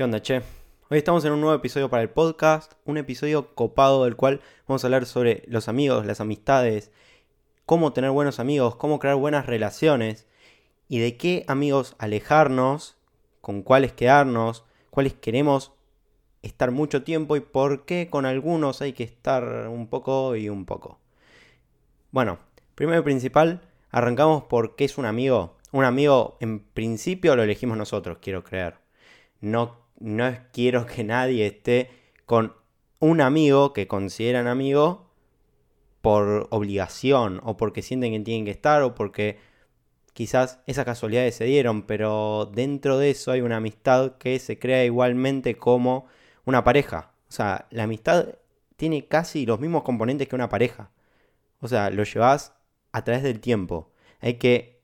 ¿Qué onda, che? Hoy estamos en un nuevo episodio para el podcast, un episodio copado del cual vamos a hablar sobre los amigos, las amistades, cómo tener buenos amigos, cómo crear buenas relaciones y de qué amigos alejarnos, con cuáles quedarnos, cuáles queremos estar mucho tiempo y por qué con algunos hay que estar un poco y un poco. Bueno, primero y principal, arrancamos por qué es un amigo. Un amigo en principio lo elegimos nosotros, quiero creer. No no quiero que nadie esté con un amigo que consideran amigo por obligación o porque sienten que tienen que estar o porque quizás esas casualidades se dieron, pero dentro de eso hay una amistad que se crea igualmente como una pareja. O sea, la amistad tiene casi los mismos componentes que una pareja. O sea, lo llevas a través del tiempo. Hay que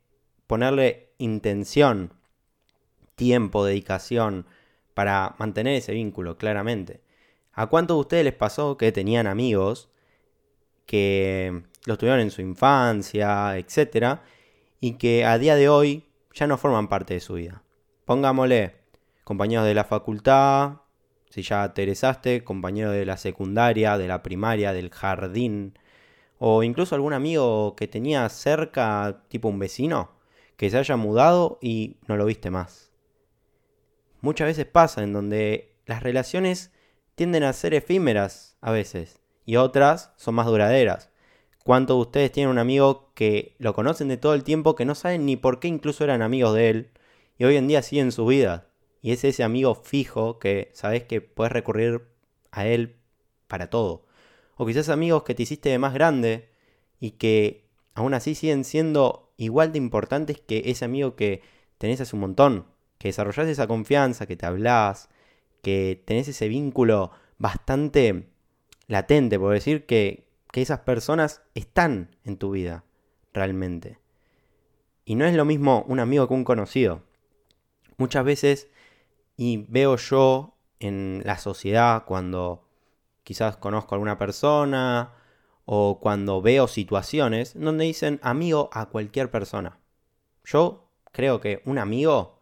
ponerle intención, tiempo, dedicación, para mantener ese vínculo, claramente. ¿A cuántos de ustedes les pasó que tenían amigos que los tuvieron en su infancia, etcétera, y que a día de hoy ya no forman parte de su vida? Pongámosle compañeros de la facultad, si ya te egresaste, compañeros de la secundaria, de la primaria, del jardín, o incluso algún amigo que tenía cerca, tipo un vecino, que se haya mudado y no lo viste más muchas veces pasa en donde las relaciones tienden a ser efímeras a veces y otras son más duraderas. ¿Cuántos de ustedes tienen un amigo que lo conocen de todo el tiempo, que no saben ni por qué incluso eran amigos de él y hoy en día siguen su vida? Y es ese amigo fijo que sabes que puedes recurrir a él para todo. O quizás amigos que te hiciste de más grande y que aún así siguen siendo igual de importantes que ese amigo que tenés hace un montón que desarrollás esa confianza, que te hablas, que tenés ese vínculo bastante latente, por decir que, que esas personas están en tu vida, realmente. Y no es lo mismo un amigo que un conocido. Muchas veces, y veo yo en la sociedad cuando quizás conozco a alguna persona o cuando veo situaciones donde dicen amigo a cualquier persona. Yo creo que un amigo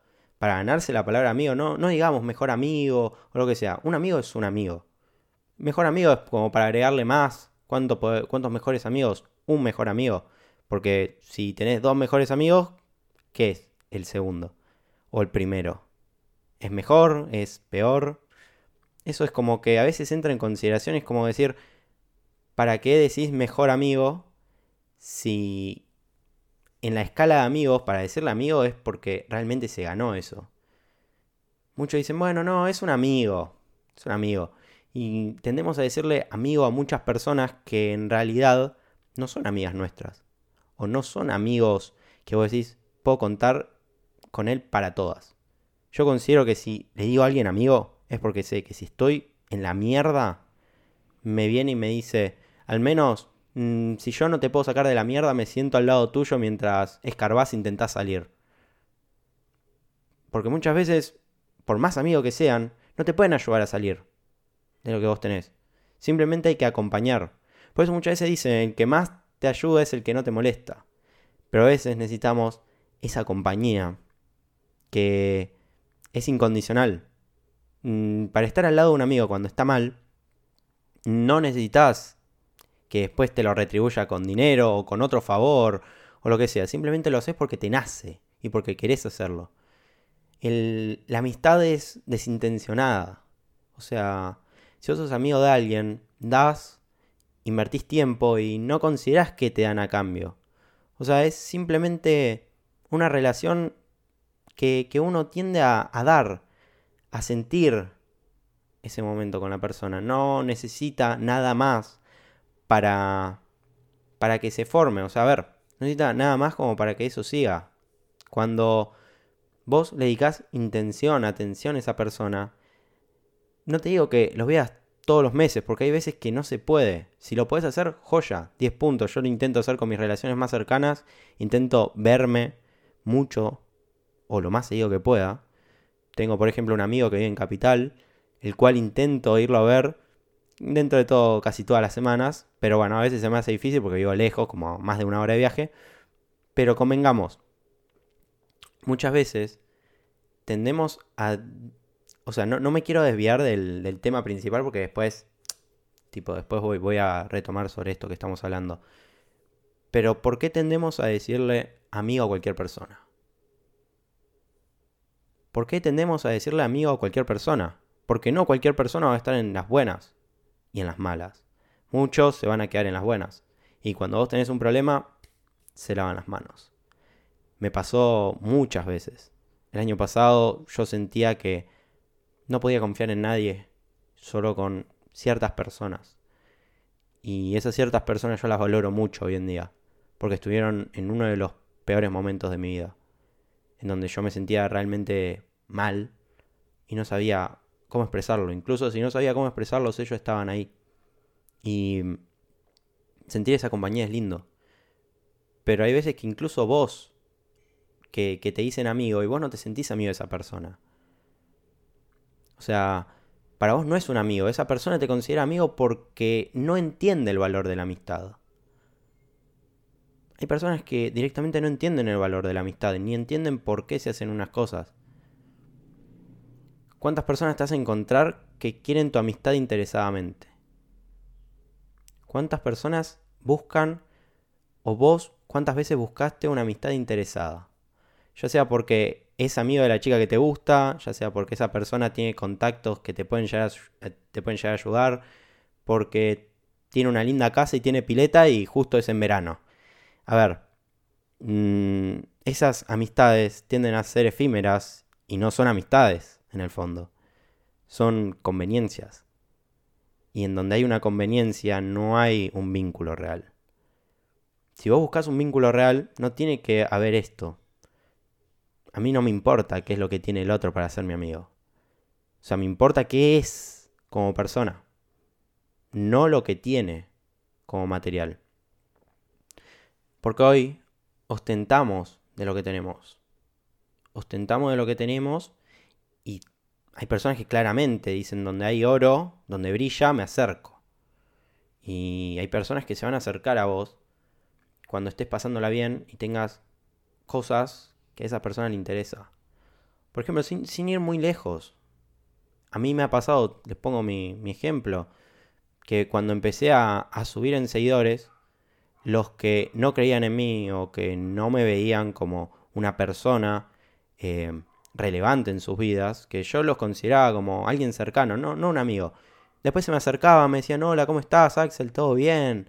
para ganarse la palabra amigo, no, no digamos mejor amigo o lo que sea. Un amigo es un amigo. Mejor amigo es como para agregarle más. ¿Cuántos mejores amigos? Un mejor amigo. Porque si tenés dos mejores amigos, ¿qué es el segundo? O el primero. ¿Es mejor? ¿Es peor? Eso es como que a veces entra en consideraciones como decir, ¿para qué decís mejor amigo si en la escala de amigos, para decirle amigo es porque realmente se ganó eso. Muchos dicen, bueno, no, es un amigo, es un amigo. Y tendemos a decirle amigo a muchas personas que en realidad no son amigas nuestras. O no son amigos que vos decís, puedo contar con él para todas. Yo considero que si le digo a alguien amigo, es porque sé que si estoy en la mierda, me viene y me dice, al menos Mm, si yo no te puedo sacar de la mierda, me siento al lado tuyo mientras escarbás intentás salir. Porque muchas veces, por más amigos que sean, no te pueden ayudar a salir de lo que vos tenés. Simplemente hay que acompañar. Por eso muchas veces dicen, el que más te ayuda es el que no te molesta. Pero a veces necesitamos esa compañía que es incondicional. Mm, para estar al lado de un amigo cuando está mal, no necesitas que después te lo retribuya con dinero o con otro favor o lo que sea. Simplemente lo haces porque te nace y porque querés hacerlo. la amistad es desintencionada. O sea, si vos sos amigo de alguien, das, invertís tiempo y no considerás que te dan a cambio. O sea, es simplemente una relación que, uno tiende a dar, a sentir ese momento con la persona. No necesita nada más para, para que se forme. O sea, a ver, no necesita nada más como para que eso siga. Cuando vos le dedicas intención, atención a esa persona, no te digo que los veas todos los meses, porque hay veces que no se puede. Si lo puedes hacer, joya, 10 puntos. Yo lo intento hacer con mis relaciones más cercanas, intento verme mucho o lo más seguido que pueda. Tengo, por ejemplo, un amigo que vive en Capital, el cual intento irlo a ver dentro de todo casi todas las semanas, pero bueno, a veces se me hace difícil porque vivo lejos, como más de una hora de viaje, pero convengamos, muchas veces tendemos a o sea, no, me quiero desviar del, tema principal porque después, tipo, después voy, voy a retomar sobre esto que estamos hablando. Pero ¿por qué tendemos a decirle amigo a cualquier persona? ¿Por qué tendemos a decirle amigo a cualquier persona? Porque no cualquier persona va a estar en las buenas y en las malas. Muchos se van a quedar en las buenas. Y cuando vos tenés un problema, se lavan las manos. Me pasó muchas veces. El año pasado yo sentía que no podía confiar en nadie, solo con ciertas personas. Y esas ciertas personas yo las valoro mucho hoy en día, porque estuvieron en uno de los peores momentos de mi vida, en donde yo me sentía realmente mal y no sabía cómo expresarlo. Incluso si no sabía cómo expresarlos, ellos estaban ahí. Y sentir esa compañía es lindo. Pero hay veces que incluso vos, que, te dicen amigo, y vos no te sentís amigo de esa persona. O sea, para vos no es un amigo. Esa persona te considera amigo porque no entiende el valor de la amistad. Hay personas que directamente no entienden el valor de la amistad, ni entienden por qué se hacen unas cosas. ¿Cuántas personas te vas a encontrar que quieren tu amistad interesadamente? ¿Cuántas personas buscan o vos cuántas veces buscaste una amistad interesada? Ya sea porque es amigo de la chica que te gusta, ya sea porque esa persona tiene contactos que te pueden llegar a, eh, te pueden llegar a ayudar, porque tiene una linda casa y tiene pileta y justo es en verano. A ver, mm, esas amistades tienden a ser efímeras y no son amistades en el fondo. Son conveniencias. Y en donde hay una conveniencia no hay un vínculo real. Si vos buscas un vínculo real, no tiene que haber esto. A mí no me importa qué es lo que tiene el otro para ser mi amigo. O sea, me importa qué es como persona. No lo que tiene como material. Porque hoy ostentamos de lo que tenemos. Ostentamos de lo que tenemos y hay personas que claramente dicen donde hay oro, donde brilla, me acerco. Y hay personas que se van a acercar a vos cuando estés pasándola bien y tengas cosas que a esa persona le interesa. Por ejemplo, sin, ir muy lejos. A mí me ha pasado, les pongo mi, ejemplo, que cuando empecé a, a subir en seguidores, los que no creían en mí o que no me veían como una persona eh, relevante en sus vidas, que yo los consideraba como alguien cercano, no, un amigo. Después se me acercaba, me decían, hola, ¿cómo estás, Axel? ¿Todo bien?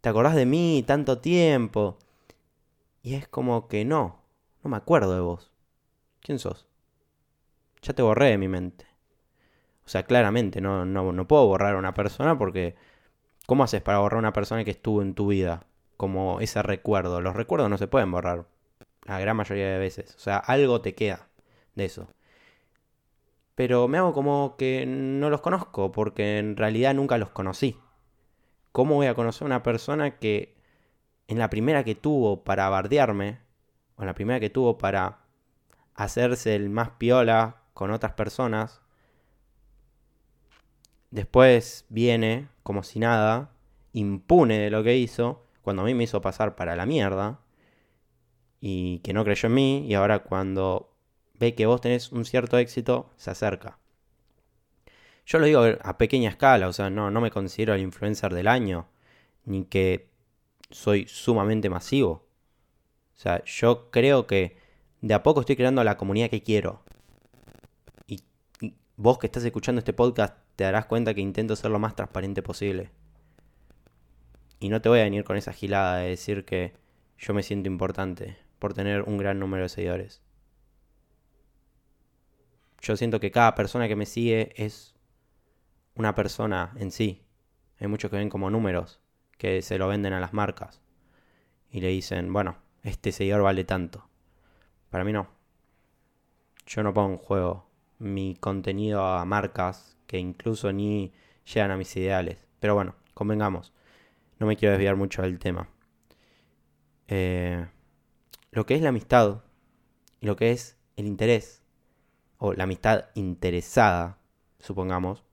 ¿Te acordás de mí tanto tiempo? Y es como que no, no me acuerdo de vos. ¿Quién sos? Ya te borré de mi mente. O sea, claramente no, no, no puedo borrar a una persona porque ¿Cómo haces para borrar una persona que estuvo en tu vida? Como ese recuerdo. Los recuerdos no se pueden borrar. La gran mayoría de veces. O sea, algo te queda de eso. Pero me hago como que no los conozco porque en realidad nunca los conocí. ¿Cómo voy a conocer a una persona que en la primera que tuvo para bardearme, o en la primera que tuvo para hacerse el más piola con otras personas, después viene como si nada, impune de lo que hizo, cuando a mí me hizo pasar para la mierda, y que no creyó en mí, y ahora cuando ve que vos tenés un cierto éxito, se acerca. Yo lo digo a pequeña escala, o sea, no, no me considero el influencer del año, ni que soy sumamente masivo. O sea, yo creo que de a poco estoy creando la comunidad que quiero. y vos que estás escuchando este podcast te darás cuenta que intento ser lo más transparente posible. Y no te voy a venir con esa gilada de decir que yo me siento importante por tener un gran número de seguidores. Yo siento que cada persona que me sigue es una persona en sí. Hay muchos que ven como números, que se lo venden a las marcas. Y le dicen, bueno, este seguidor vale tanto. Para mí no. Yo no pongo en juego mi contenido a marcas que incluso ni llegan a mis ideales. Pero bueno, convengamos, no me quiero desviar mucho del tema. Eh, lo que es la amistad y lo que es el interés, o la amistad interesada, supongamos,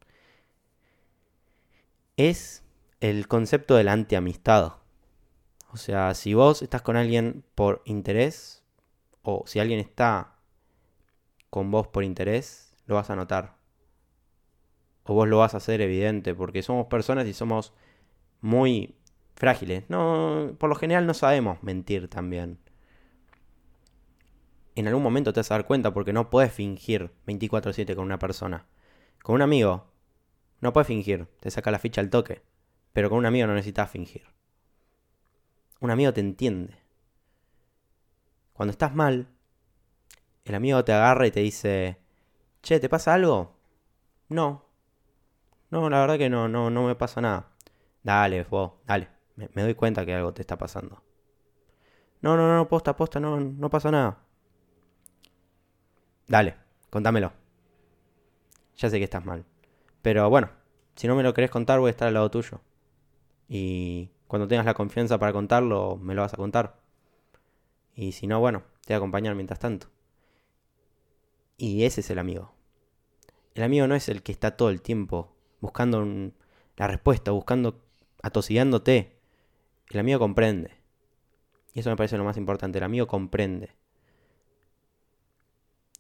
es el concepto de la antiamistad. O sea, si vos estás con alguien por interés, o si alguien está con vos por interés, lo vas a notar. O vos lo vas a hacer evidente, porque somos personas y somos muy frágiles. No, por lo general no sabemos mentir también. En algún momento te vas a dar cuenta porque no puedes fingir 24/7 con una persona. Con un amigo, no puedes fingir, te saca la ficha al toque. Pero con un amigo no necesitas fingir. Un amigo te entiende. Cuando estás mal, el amigo te agarra y te dice, che, ¿te pasa algo? No. No, la verdad que no, no, no me pasa nada. Dale, vos, dale. Me, me, doy cuenta que algo te está pasando. No, no, no, posta, posta, no, no pasa nada. Dale, contámelo. Ya sé que estás mal. Pero bueno, si no me lo querés contar, voy a estar al lado tuyo. Y cuando tengas la confianza para contarlo, me lo vas a contar. Y si no, bueno, te voy a acompañar mientras tanto. Y ese es el amigo. El amigo no es el que está todo el tiempo buscando la respuesta, buscando, atosigándote. El amigo comprende. Y eso me parece lo más importante. El amigo comprende.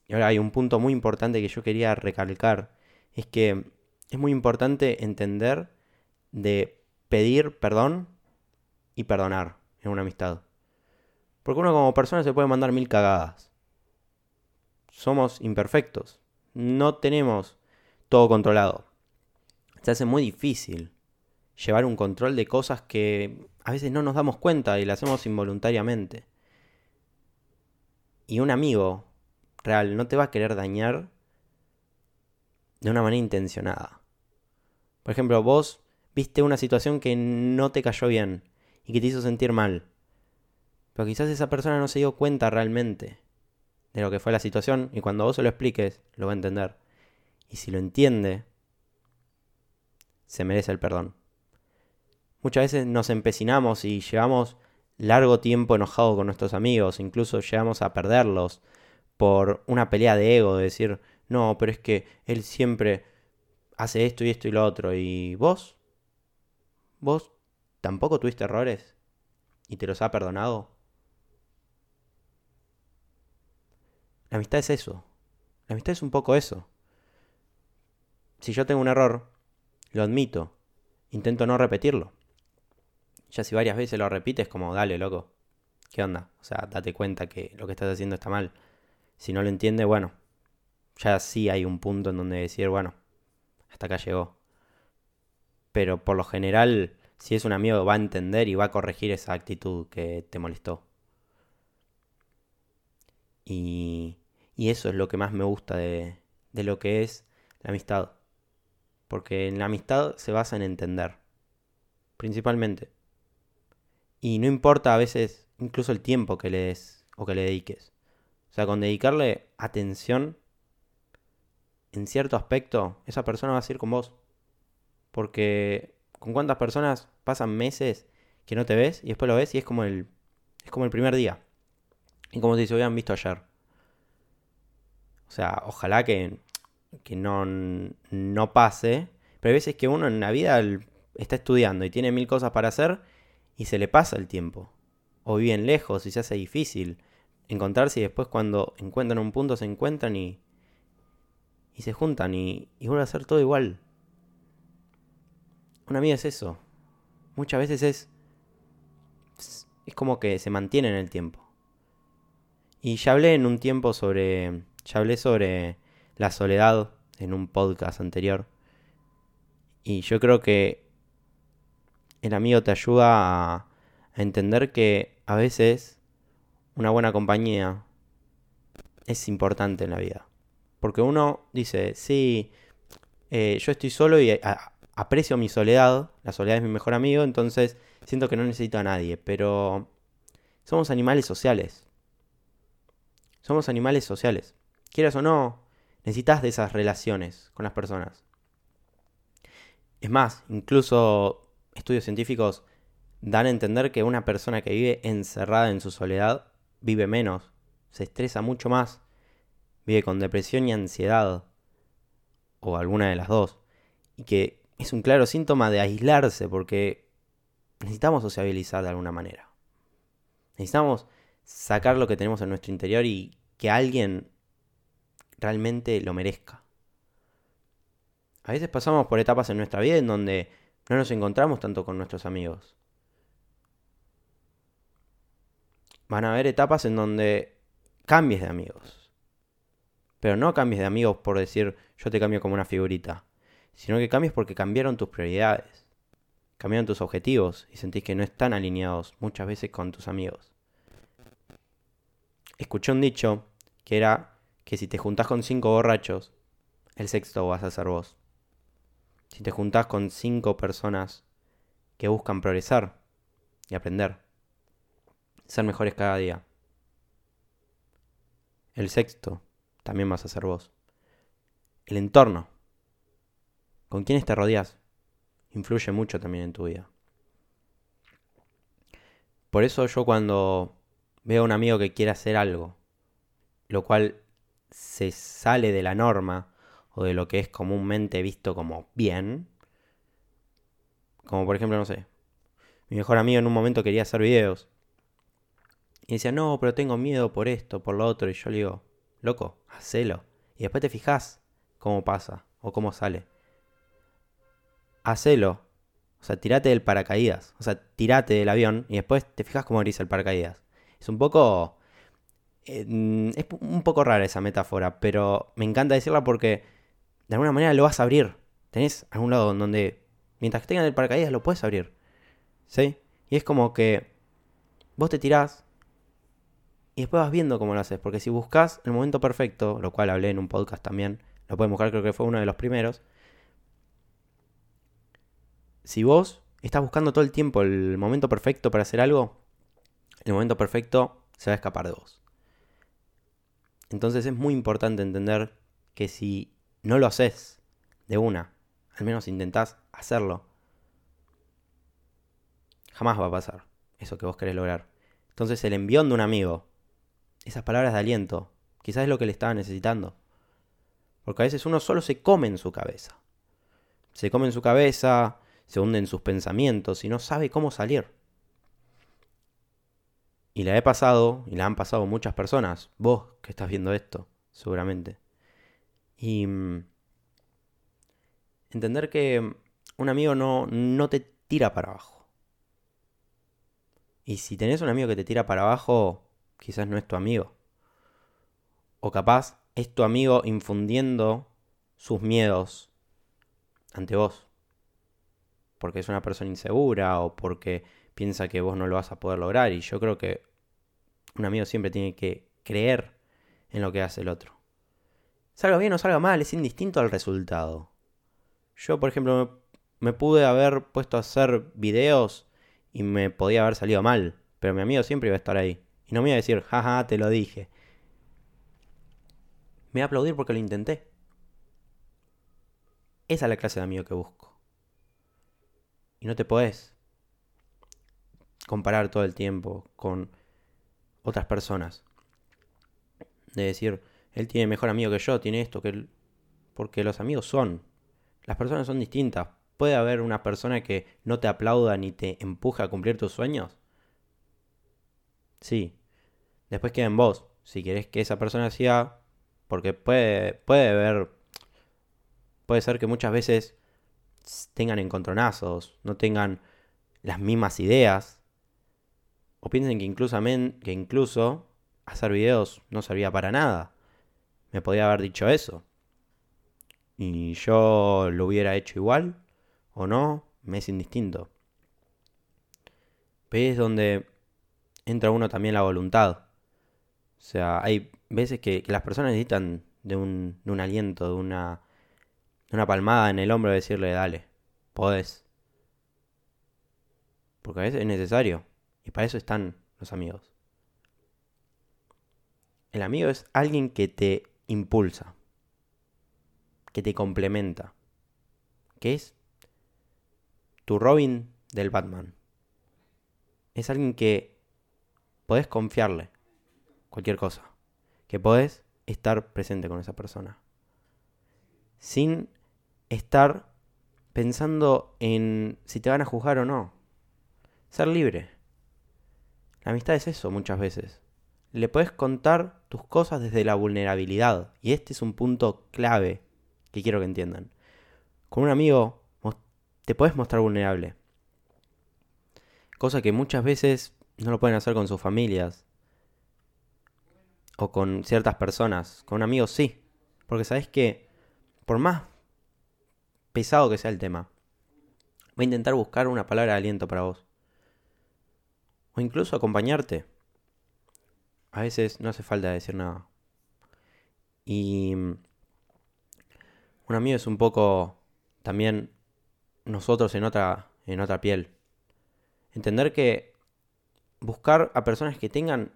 Y ahora hay un punto muy importante que yo quería recalcar. Es que es muy importante entender de pedir perdón y perdonar en una amistad. Porque uno como persona se puede mandar mil cagadas. Somos imperfectos. No tenemos todo controlado. Se hace muy difícil llevar un control de cosas que a veces no nos damos cuenta y las hacemos involuntariamente. Y un amigo real no te va a querer dañar de una manera intencionada. Por ejemplo, vos viste una situación que no te cayó bien y que te hizo sentir mal. Pero quizás esa persona no se dio cuenta realmente de lo que fue la situación y cuando vos se lo expliques lo va a entender. Y si lo entiende, se merece el perdón. Muchas veces nos empecinamos y llevamos largo tiempo enojado con nuestros amigos, incluso llegamos a perderlos por una pelea de ego, de decir, no, pero es que él siempre hace esto y esto y lo otro. ¿Y vos? ¿Vos tampoco tuviste errores? ¿Y te los ha perdonado? La amistad es eso. La amistad es un poco eso. Si yo tengo un error, lo admito. Intento no repetirlo. Ya si varias veces lo repites, como, dale, loco. ¿Qué onda? O sea, date cuenta que lo que estás haciendo está mal. Si no lo entiende, bueno, ya sí hay un punto en donde decir, bueno, hasta acá llegó. Pero por lo general, si es un amigo, va a entender y va a corregir esa actitud que te molestó. Y, y eso es lo que más me gusta de, de lo que es la amistad. Porque en la amistad se basa en entender. Principalmente. Y no importa a veces incluso el tiempo que le des o que le dediques. O sea, con dedicarle atención en cierto aspecto, esa persona va a ser con vos. Porque con cuántas personas pasan meses que no te ves y después lo ves y es como el, es como el primer día. Y como si se hubieran visto ayer. O sea, ojalá que, que no, no pase. Pero hay veces que uno en la vida está estudiando y tiene mil cosas para hacer y se le pasa el tiempo. O viven lejos y se hace difícil encontrarse y después cuando encuentran un punto se encuentran y, y se juntan y, y a ser todo igual. Una amiga es eso. Muchas veces es. Es como que se mantiene en el tiempo. Y ya hablé en un tiempo sobre. Ya hablé sobre la soledad en un podcast anterior. Y yo creo que el amigo te ayuda a, a entender que a veces una buena compañía es importante en la vida. Porque uno dice, sí, eh, yo estoy solo y aprecio mi soledad, la soledad es mi mejor amigo, entonces siento que no necesito a nadie, pero somos animales sociales. Somos animales sociales. Quieras o no, necesitas de esas relaciones con las personas. Es más, incluso estudios científicos dan a entender que una persona que vive encerrada en su soledad vive menos, se estresa mucho más vive con depresión y ansiedad, o alguna de las dos, y que es un claro síntoma de aislarse porque necesitamos sociabilizar de alguna manera. Necesitamos sacar lo que tenemos en nuestro interior y que alguien realmente lo merezca. A veces pasamos por etapas en nuestra vida en donde no nos encontramos tanto con nuestros amigos. Van a haber etapas en donde cambies de amigos. Pero no cambies de amigos por decir yo te cambio como una figurita, sino que cambies porque cambiaron tus prioridades, cambiaron tus objetivos y sentís que no están alineados muchas veces con tus amigos. Escuché un dicho que era que si te juntás con cinco borrachos, el sexto vas a ser vos si te juntás con cinco personas que buscan progresar y aprender, ser mejores cada día. El sexto también vas a ser vos. El entorno. ¿Con quiénes te rodeas? Influye mucho también en tu vida. Por eso yo cuando veo a un amigo que quiere hacer algo, lo cual se sale de la norma, o de lo que es comúnmente visto como bien. Como por ejemplo, no sé, mi mejor amigo en un momento quería hacer videos. Y decía, no, pero tengo miedo por esto, por lo otro. Y yo le digo, loco, hacelo. Y después te fijas cómo pasa o cómo sale. Hacelo. O sea, tirate del paracaídas. O sea, tirate del avión y después te fijas cómo abrís el paracaídas. Es un poco... Eh, es un poco rara esa metáfora, pero me encanta decirla porque de alguna manera lo vas a abrir. Tenés algún lado donde, mientras que tengas el paracaídas, lo puedes abrir. ¿Sí? Y es como que vos te tirás y después vas viendo cómo lo haces. Porque si buscas el momento perfecto, lo cual hablé en un podcast también, lo pueden buscar, creo que fue uno de los primeros. Si vos estás buscando todo el tiempo el momento perfecto para hacer algo, el momento perfecto se va a escapar de vos. Entonces es muy importante entender que si no lo haces de una, al menos intentás hacerlo, jamás va a pasar eso que vos querés lograr. Entonces el envión de un amigo, esas palabras de aliento, quizás es lo que le estaba necesitando. Porque a veces uno solo se come en su cabeza. Se come en su cabeza, se hunde en sus pensamientos y no sabe cómo salir. Y la he pasado, y la han pasado muchas personas, vos que estás viendo esto, seguramente. Y mm, entender que un amigo no, no te tira para abajo. Y si tenés un amigo que te tira para abajo, quizás no es tu amigo. O capaz es tu amigo infundiendo sus miedos ante vos. Porque es una persona insegura o porque piensa que vos no lo vas a poder lograr. Y yo creo que un amigo siempre tiene que creer en lo que hace el otro. Salga bien o salga mal, es indistinto al resultado. Yo, por ejemplo, me, pude haber puesto a hacer videos y me podía haber salido mal, pero mi amigo siempre iba a estar ahí. Y no me iba a decir, jaja, te lo dije. Me iba a aplaudir porque lo intenté. Esa es la clase de amigo que busco. Y no te podés comparar todo el tiempo con otras personas. De decir, él tiene mejor amigo que yo, tiene esto, que él... Porque los amigos son. Las personas son distintas. ¿Puede haber una persona que no te aplauda ni te empuje a cumplir tus sueños? Sí. Después queda en vos. Si querés que esa persona sea... Porque puede, puede haber... Puede ser que muchas veces tengan encontronazos, no tengan las mismas ideas. O piensen que incluso, que incluso hacer videos no servía para nada me podía haber dicho eso. Y yo lo hubiera hecho igual o no, me es indistinto. Pero es donde entra uno también la voluntad. O sea, hay veces que, las personas necesitan de un, de un aliento, de una, palmada en el hombro de decirle, dale, podés. Porque a veces es necesario. Y para eso están los amigos. El amigo es alguien que te impulsa, que te complementa, que es tu Robin del Batman. Es alguien que podés confiarle cualquier cosa, que podés estar presente con esa persona, sin estar pensando en si te van a juzgar o no. Ser libre. La amistad es eso muchas veces le puedes contar tus cosas desde la vulnerabilidad. Y este es un punto clave que quiero que entiendan. Con un amigo te puedes mostrar vulnerable. Cosa que muchas veces no lo pueden hacer con sus familias. O con ciertas personas. Con un amigo sí. Porque sabes que, por más pesado que sea el tema, voy a intentar buscar una palabra de aliento para vos. O incluso acompañarte. A veces no hace falta decir nada. Y un amigo es un poco también nosotros en otra, en otra piel. Entender que buscar a personas que tengan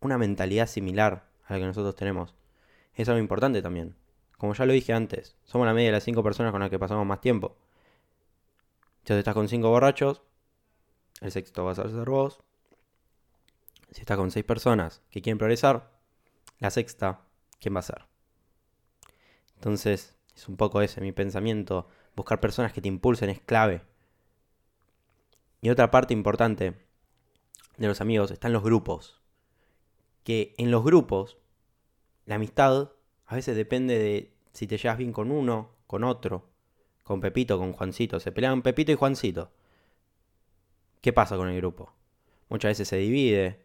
una mentalidad similar a la que nosotros tenemos es algo importante también. Como ya lo dije antes, somos la media de las cinco personas con las que pasamos más tiempo. Si estás con cinco borrachos, el sexto vas a ser vos. Si estás con seis personas que quieren progresar, la sexta, ¿quién va a ser? Entonces, es un poco ese mi pensamiento. Buscar personas que te impulsen es clave. Y otra parte importante de los amigos están los grupos. Que en los grupos, la amistad a veces depende de si te llevas bien con uno, con otro, con Pepito, con Juancito. Se pelean Pepito y Juancito. ¿Qué pasa con el grupo? Muchas veces se divide,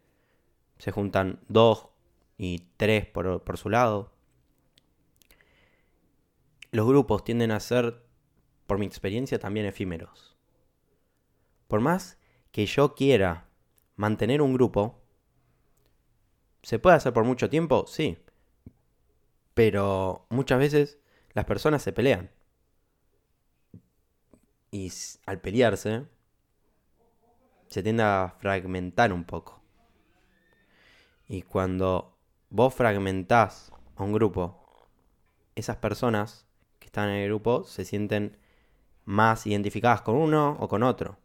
se juntan dos y tres por, por su lado. Los grupos tienden a ser, por mi experiencia, también efímeros. Por más que yo quiera mantener un grupo, ¿se puede hacer por mucho tiempo? Sí. Pero muchas veces las personas se pelean. Y al pelearse, se tiende a fragmentar un poco. Y cuando vos fragmentás a un grupo, esas personas que están en el grupo se sienten más identificadas con uno o con otro.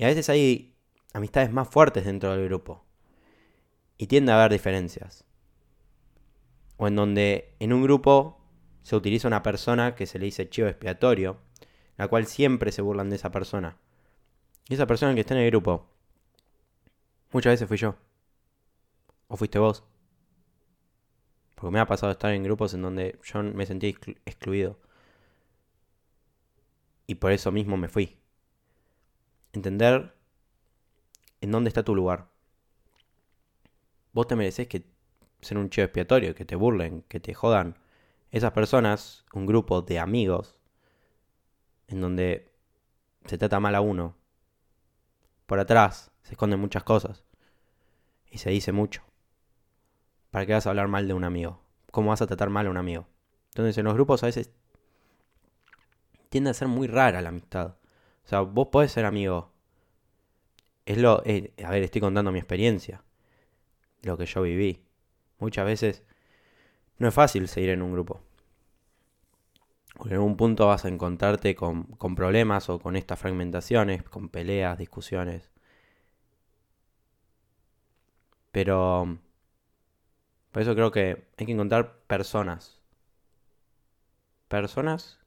Y a veces hay amistades más fuertes dentro del grupo. Y tiende a haber diferencias. O en donde en un grupo se utiliza una persona que se le dice chivo expiatorio, la cual siempre se burlan de esa persona. Y esa persona que está en el grupo, muchas veces fui yo. ¿O fuiste vos? Porque me ha pasado estar en grupos en donde yo me sentí excluido. Y por eso mismo me fui. Entender en dónde está tu lugar. Vos te mereces que ser un chivo expiatorio, que te burlen, que te jodan. Esas personas, un grupo de amigos, en donde se trata mal a uno, por atrás se esconden muchas cosas. Y se dice mucho. ¿Para qué vas a hablar mal de un amigo? ¿Cómo vas a tratar mal a un amigo? Entonces en los grupos a veces tiende a ser muy rara la amistad. O sea, vos podés ser amigo. Es lo... A ver, estoy contando mi experiencia. Lo que yo viví. Muchas veces no es fácil seguir en un grupo. Porque en algún punto vas a encontrarte con, con problemas o con estas fragmentaciones, con peleas, discusiones. Pero por eso creo que hay que encontrar personas. Personas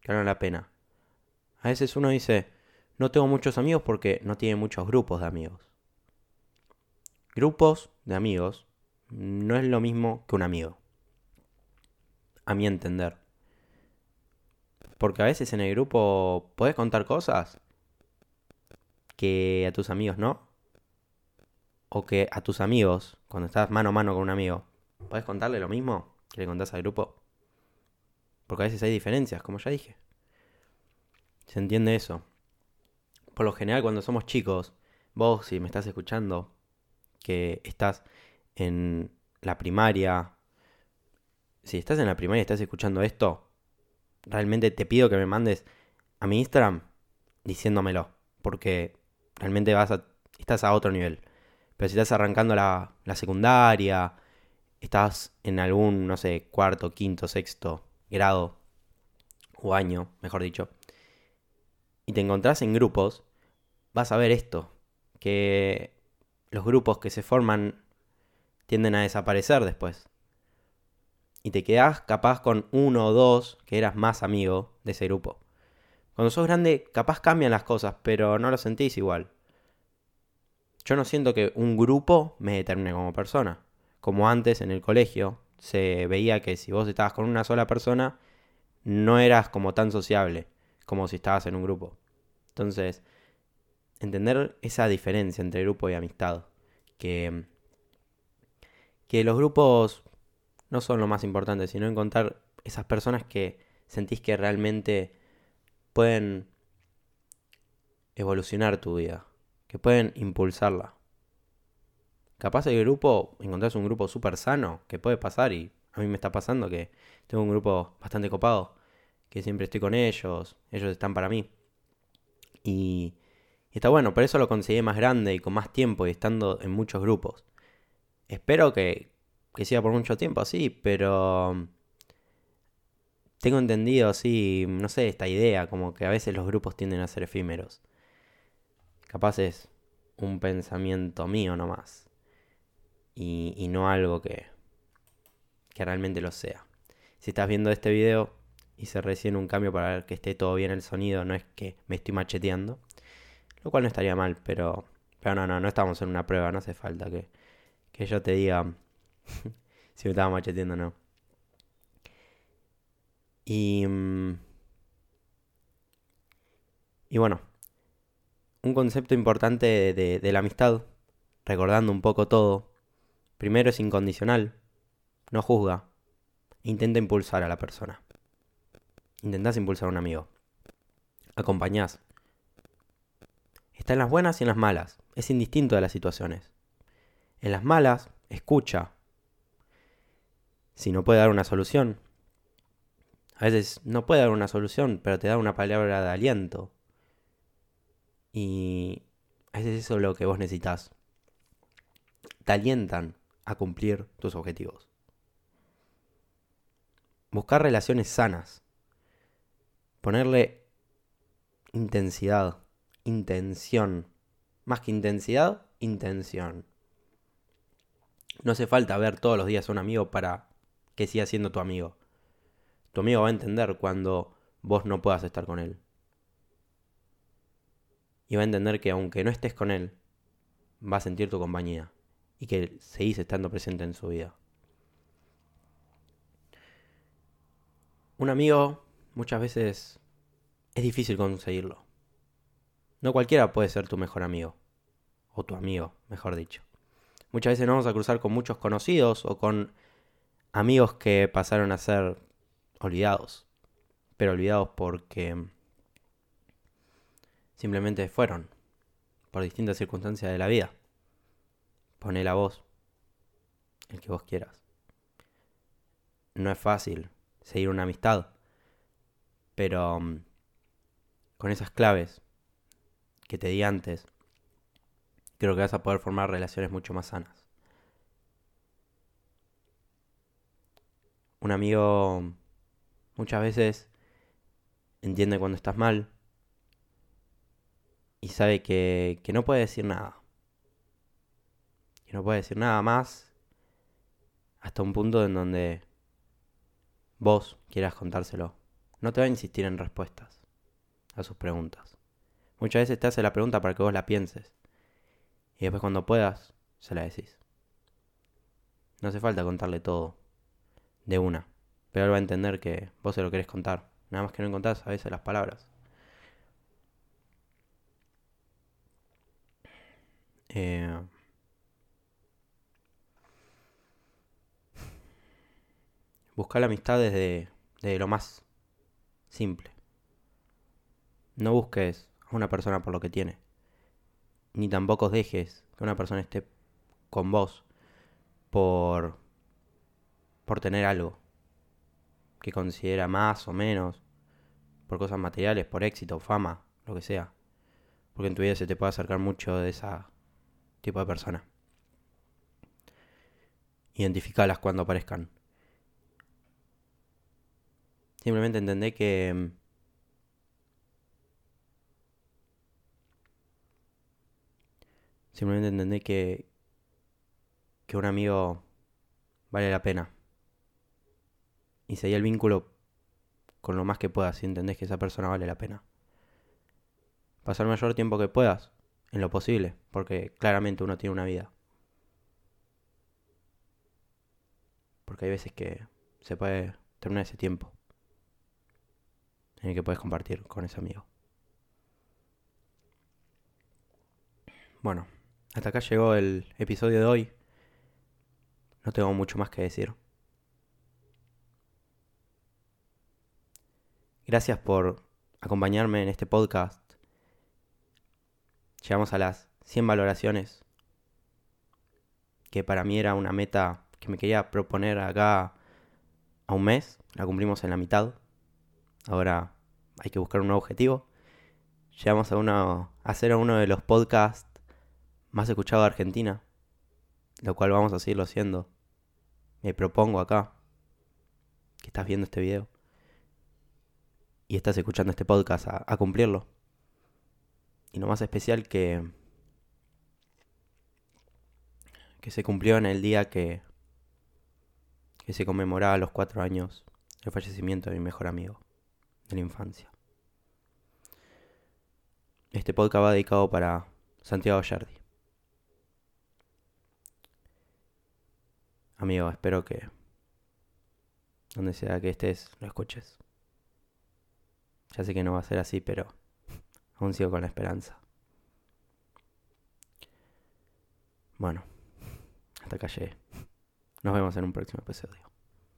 que hagan la pena. A veces uno dice, no tengo muchos amigos porque no tiene muchos grupos de amigos. Grupos de amigos no es lo mismo que un amigo. A mi entender. Porque a veces en el grupo puedes contar cosas que a tus amigos no. O que a tus amigos, cuando estás mano a mano con un amigo, puedes contarle lo mismo que le contás al grupo. Porque a veces hay diferencias, como ya dije. ¿Se entiende eso? Por lo general, cuando somos chicos, vos, si me estás escuchando, que estás en la primaria, si estás en la primaria y estás escuchando esto, realmente te pido que me mandes a mi Instagram diciéndomelo. Porque realmente vas a, estás a otro nivel. Pero si estás arrancando la, la secundaria, estás en algún, no sé, cuarto, quinto, sexto grado o año, mejor dicho, y te encontrás en grupos, vas a ver esto, que los grupos que se forman tienden a desaparecer después y te quedás capaz con uno o dos que eras más amigo de ese grupo. Cuando sos grande, capaz cambian las cosas, pero no lo sentís igual. Yo no siento que un grupo me determine como persona. Como antes en el colegio, se veía que si vos estabas con una sola persona, no eras como tan sociable como si estabas en un grupo. Entonces, entender esa diferencia entre grupo y amistad. Que, que los grupos no son lo más importante, sino encontrar esas personas que sentís que realmente pueden evolucionar tu vida, que pueden impulsarla. Capaz el grupo, encontrás un grupo súper sano, que puede pasar y a mí me está pasando que tengo un grupo bastante copado, que siempre estoy con ellos, ellos están para mí. Y, está bueno, por eso lo conseguí más grande y con más tiempo y estando en muchos grupos. Espero que, que siga por mucho tiempo así, pero tengo entendido así, no sé, esta idea, como que a veces los grupos tienden a ser efímeros. Capaz es un pensamiento mío nomás. Y, y no algo que, que realmente lo sea. Si estás viendo este video, hice recién un cambio para ver que esté todo bien el sonido, no es que me estoy macheteando. Lo cual no estaría mal, pero, pero no, no, no estamos en una prueba, no hace falta que, que yo te diga si me estaba macheteando o no. Y, mm, y bueno, un concepto importante de, de la amistad, recordando un poco todo, primero es incondicional, no juzga, intenta impulsar a la persona. Intentás impulsar a un amigo. Acompañás. Está en las buenas y en las malas. Es indistinto de las situaciones. En las malas, escucha. Si no puede dar una solución. A veces no puede dar una solución, pero te da una palabra de aliento. Y a veces eso es lo que vos necesitas. Te alientan a cumplir tus objetivos. Buscar relaciones sanas ponerle intensidad, intención. Más que intensidad, intención. No hace falta ver todos los días a un amigo para que siga siendo tu amigo. Tu amigo va a entender cuando vos no puedas estar con él. Y va a entender que aunque no estés con él, va a sentir tu compañía y que seguís estando presente en su vida. Un amigo muchas veces es difícil conseguirlo. No cualquiera puede ser tu mejor amigo. O tu amigo, mejor dicho. Muchas veces nos vamos a cruzar con muchos conocidos o con amigos que pasaron a ser olvidados. Pero olvidados porque simplemente fueron. Por distintas circunstancias de la vida. Poné la voz. El que vos quieras. No es fácil seguir una amistad pero mm, con esas claves que te di antes, creo que vas a poder formar relaciones mucho más sanas. Un amigo muchas veces entiende cuando estás mal y sabe que, que no puede decir nada. Que no puede decir nada más hasta un punto en donde vos quieras contárselo. No te va a insistir en respuestas a sus preguntas. Muchas veces te hace la pregunta para que vos la pienses. Y después cuando puedas, se la decís. No hace falta contarle todo de una. Pero él va a entender que vos se lo querés contar. Nada más que no encontrás a veces las palabras. Eh... Buscar la amistad desde, desde lo más Simple. No busques a una persona por lo que tiene. Ni tampoco dejes que una persona esté con vos por por tener algo que considera más o menos, por cosas materiales, por éxito, fama, lo que sea. Porque en tu vida se te puede acercar mucho de ese tipo de persona. Identificalas cuando aparezcan. Simplemente entendé que... Mm, simplemente entendé que... Que un amigo vale la pena. Y seguí el vínculo con lo más que puedas si entendés que esa persona vale la pena. Pasar el mayor tiempo que puedas, en lo posible, porque claramente uno tiene una vida. Porque hay veces que se puede terminar ese tiempo. En el que puedes compartir con ese amigo. Bueno, hasta acá llegó el episodio de hoy. No tengo mucho más que decir. Gracias por acompañarme en este podcast. Llegamos a las 100 valoraciones, que para mí era una meta que me quería proponer acá a un mes. La cumplimos en la mitad. Ahora hay que buscar un nuevo objetivo. Llegamos a, uno, a uno de los podcasts más escuchados de Argentina, lo cual vamos a seguirlo haciendo. Me propongo acá, que estás viendo este video y estás escuchando este podcast, a, a cumplirlo. Y lo más especial que, que se cumplió en el día que, que se conmemoraba los cuatro años el fallecimiento de mi mejor amigo de la infancia. Este podcast va dedicado para Santiago Yardi. Amigo, espero que donde sea que estés lo escuches. Ya sé que no va a ser así, pero aún sigo con la esperanza. Bueno, hasta acá llegué. Nos vemos en un próximo episodio.